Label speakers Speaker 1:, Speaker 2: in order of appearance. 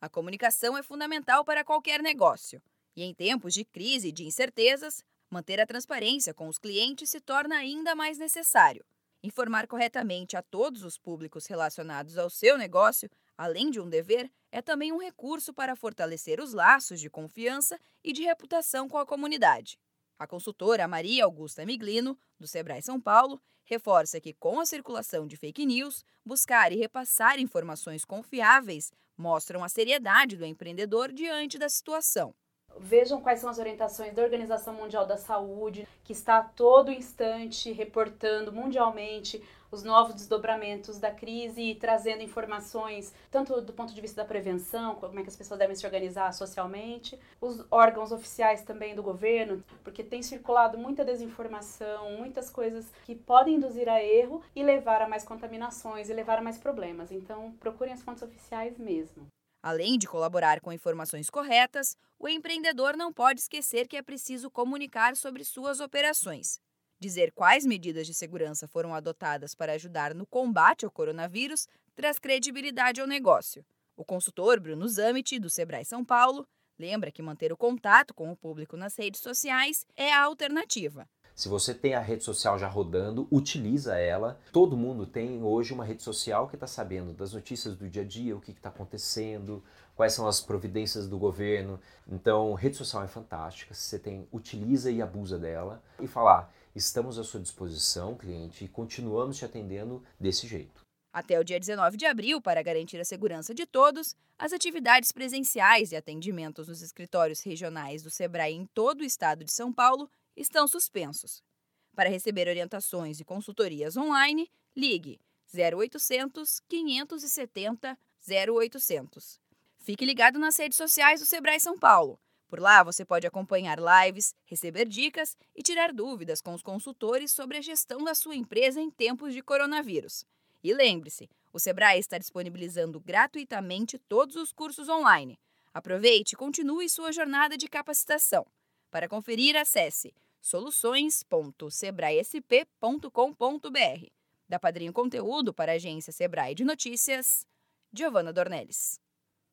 Speaker 1: A comunicação é fundamental para qualquer negócio. E em tempos de crise e de incertezas, manter a transparência com os clientes se torna ainda mais necessário. Informar corretamente a todos os públicos relacionados ao seu negócio, além de um dever, é também um recurso para fortalecer os laços de confiança e de reputação com a comunidade. A consultora Maria Augusta Miglino, do Sebrae São Paulo, reforça que, com a circulação de fake news, buscar e repassar informações confiáveis mostram a seriedade do empreendedor diante da situação.
Speaker 2: Vejam quais são as orientações da Organização Mundial da Saúde, que está a todo instante reportando mundialmente os novos desdobramentos da crise e trazendo informações, tanto do ponto de vista da prevenção, como é que as pessoas devem se organizar socialmente, os órgãos oficiais também do governo, porque tem circulado muita desinformação, muitas coisas que podem induzir a erro e levar a mais contaminações e levar a mais problemas. Então, procurem as fontes oficiais mesmo.
Speaker 1: Além de colaborar com informações corretas, o empreendedor não pode esquecer que é preciso comunicar sobre suas operações. Dizer quais medidas de segurança foram adotadas para ajudar no combate ao coronavírus traz credibilidade ao negócio. O consultor Bruno Zamit, do Sebrae São Paulo, lembra que manter o contato com o público nas redes sociais é a alternativa.
Speaker 3: Se você tem a rede social já rodando, utiliza ela. Todo mundo tem hoje uma rede social que está sabendo das notícias do dia a dia, o que está acontecendo, quais são as providências do governo. Então, rede social é fantástica. Você tem, utiliza e abusa dela e falar: estamos à sua disposição, cliente, e continuamos te atendendo desse jeito.
Speaker 1: Até o dia 19 de abril, para garantir a segurança de todos, as atividades presenciais e atendimentos nos escritórios regionais do Sebrae em todo o estado de São Paulo estão suspensos. Para receber orientações e consultorias online, ligue 0800 570 0800. Fique ligado nas redes sociais do Sebrae São Paulo. Por lá você pode acompanhar lives, receber dicas e tirar dúvidas com os consultores sobre a gestão da sua empresa em tempos de coronavírus. E lembre-se, o Sebrae está disponibilizando gratuitamente todos os cursos online. Aproveite e continue sua jornada de capacitação. Para conferir, acesse soluções.sebraesp.com.br. Da Padrinho Conteúdo para a agência Sebrae de Notícias, Giovana Dornelles.